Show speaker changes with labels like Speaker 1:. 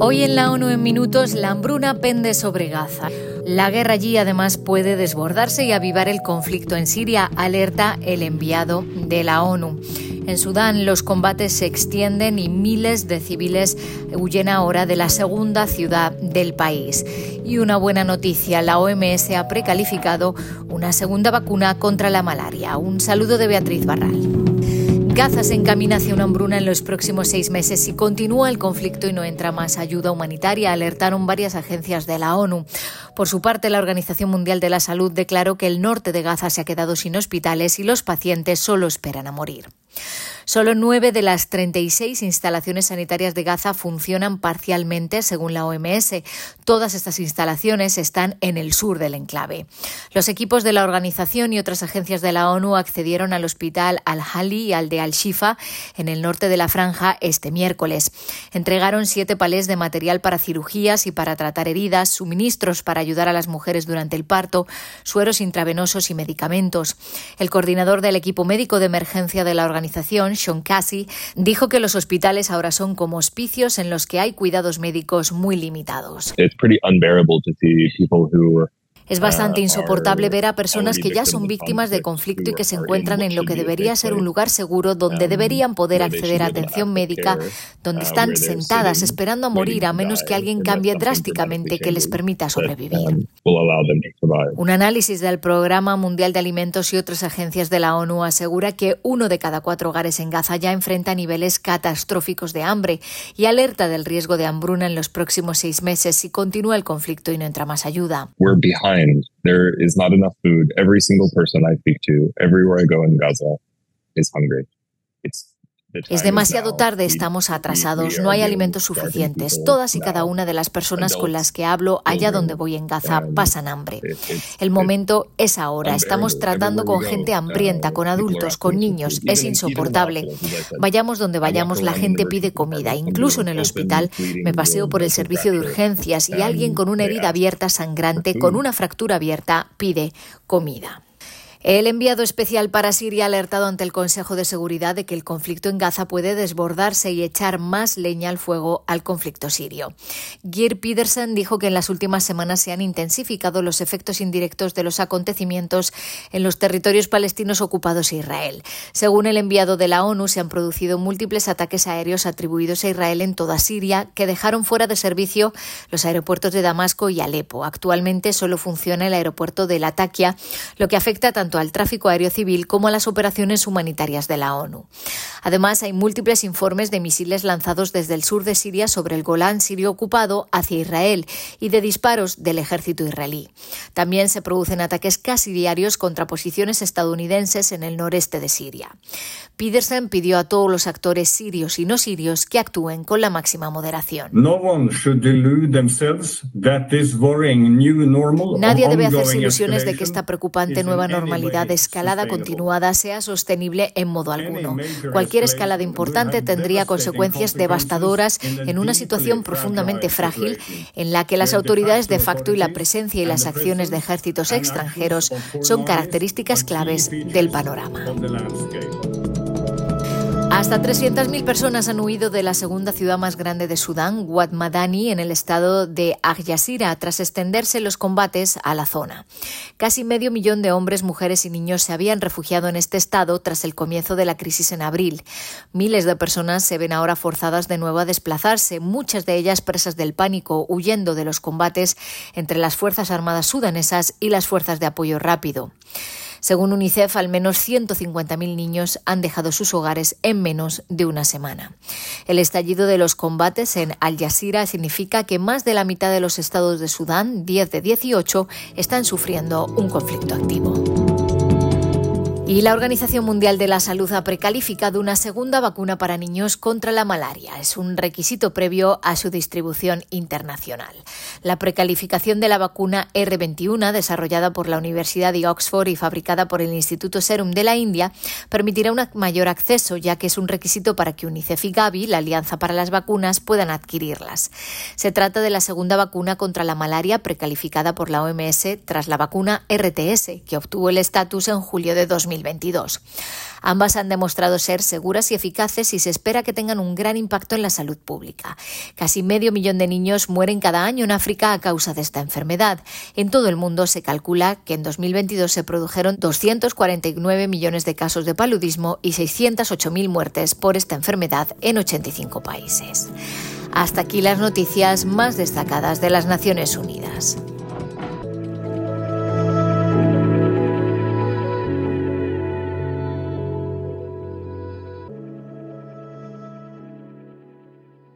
Speaker 1: Hoy en la ONU en minutos, la hambruna pende sobre Gaza. La guerra allí además puede desbordarse y avivar el conflicto en Siria, alerta el enviado de la ONU. En Sudán los combates se extienden y miles de civiles huyen ahora de la segunda ciudad del país. Y una buena noticia, la OMS ha precalificado una segunda vacuna contra la malaria. Un saludo de Beatriz Barral. Gaza se encamina hacia una hambruna en los próximos seis meses si continúa el conflicto y no entra más ayuda humanitaria, alertaron varias agencias de la ONU. Por su parte, la Organización Mundial de la Salud declaró que el norte de Gaza se ha quedado sin hospitales y los pacientes solo esperan a morir. Solo nueve de las 36 instalaciones sanitarias de Gaza funcionan parcialmente, según la OMS. Todas estas instalaciones están en el sur del enclave. Los equipos de la organización y otras agencias de la ONU accedieron al hospital Al-Hali y al de Al-Shifa, en el norte de la franja, este miércoles. Entregaron siete palés de material para cirugías y para tratar heridas, suministros para ayudar a las mujeres durante el parto, sueros intravenosos y medicamentos. El coordinador del equipo médico de emergencia de la organización, Sean Cassie, dijo que los hospitales ahora son como hospicios en los que hay cuidados médicos muy limitados. Es bastante insoportable ver a personas que ya son víctimas de conflicto y que se encuentran en lo que debería ser un lugar seguro donde deberían poder acceder a atención médica, donde están sentadas esperando a morir a menos que alguien cambie drásticamente que les permita sobrevivir. Un análisis del Programa Mundial de Alimentos y otras agencias de la ONU asegura que uno de cada cuatro hogares en Gaza ya enfrenta niveles catastróficos de hambre y alerta del riesgo de hambruna en los próximos seis meses si continúa el conflicto y no entra más ayuda. And there is not enough food. Every single person I speak to, everywhere I go in Gaza, is hungry. It's es demasiado tarde, estamos atrasados, no hay alimentos suficientes. Todas y cada una de las personas con las que hablo allá donde voy en Gaza pasan hambre. El momento es ahora. Estamos tratando con gente hambrienta, con adultos, con niños. Es insoportable. Vayamos donde vayamos, la gente pide comida. Incluso en el hospital me paseo por el servicio de urgencias y alguien con una herida abierta sangrante, con una fractura abierta, pide comida. El enviado especial para Siria ha alertado ante el Consejo de Seguridad de que el conflicto en Gaza puede desbordarse y echar más leña al fuego al conflicto sirio. Geir Pedersen dijo que en las últimas semanas se han intensificado los efectos indirectos de los acontecimientos en los territorios palestinos ocupados a Israel. Según el enviado de la ONU, se han producido múltiples ataques aéreos atribuidos a Israel en toda Siria que dejaron fuera de servicio los aeropuertos de Damasco y Alepo. Actualmente solo funciona el aeropuerto de Latakia, lo que afecta tanto tanto al tráfico aéreo civil como a las operaciones humanitarias de la ONU. Además, hay múltiples informes de misiles lanzados desde el sur de Siria sobre el Golán sirio ocupado hacia Israel y de disparos del ejército israelí. También se producen ataques casi diarios contra posiciones estadounidenses en el noreste de Siria. Peterson pidió a todos los actores sirios y no sirios que actúen con la máxima moderación. Nadie debe hacerse ilusiones de que esta preocupante nueva normalidad de escalada continuada sea sostenible en modo alguno. Cualquier escalada importante tendría consecuencias devastadoras en una situación profundamente frágil en la que las autoridades de facto y la presencia y las acciones de ejércitos extranjeros son características claves del panorama. Hasta 300.000 personas han huido de la segunda ciudad más grande de Sudán, Wad Madani, en el estado de Agyasira, tras extenderse los combates a la zona. Casi medio millón de hombres, mujeres y niños se habían refugiado en este estado tras el comienzo de la crisis en abril. Miles de personas se ven ahora forzadas de nuevo a desplazarse, muchas de ellas presas del pánico, huyendo de los combates entre las Fuerzas Armadas sudanesas y las Fuerzas de Apoyo Rápido. Según UNICEF, al menos 150.000 niños han dejado sus hogares en menos de una semana. El estallido de los combates en Al Jazeera significa que más de la mitad de los estados de Sudán, 10 de 18, están sufriendo un conflicto activo. Y la Organización Mundial de la Salud ha precalificado una segunda vacuna para niños contra la malaria. Es un requisito previo a su distribución internacional. La precalificación de la vacuna R21, desarrollada por la Universidad de Oxford y fabricada por el Instituto Serum de la India, permitirá un mayor acceso, ya que es un requisito para que UNICEF y Gavi, la Alianza para las Vacunas, puedan adquirirlas. Se trata de la segunda vacuna contra la malaria precalificada por la OMS tras la vacuna RTS, que obtuvo el estatus en julio de 2000. 2022. Ambas han demostrado ser seguras y eficaces y se espera que tengan un gran impacto en la salud pública. Casi medio millón de niños mueren cada año en África a causa de esta enfermedad. En todo el mundo se calcula que en 2022 se produjeron 249 millones de casos de paludismo y 608.000 muertes por esta enfermedad en 85 países. Hasta aquí las noticias más destacadas de las Naciones Unidas.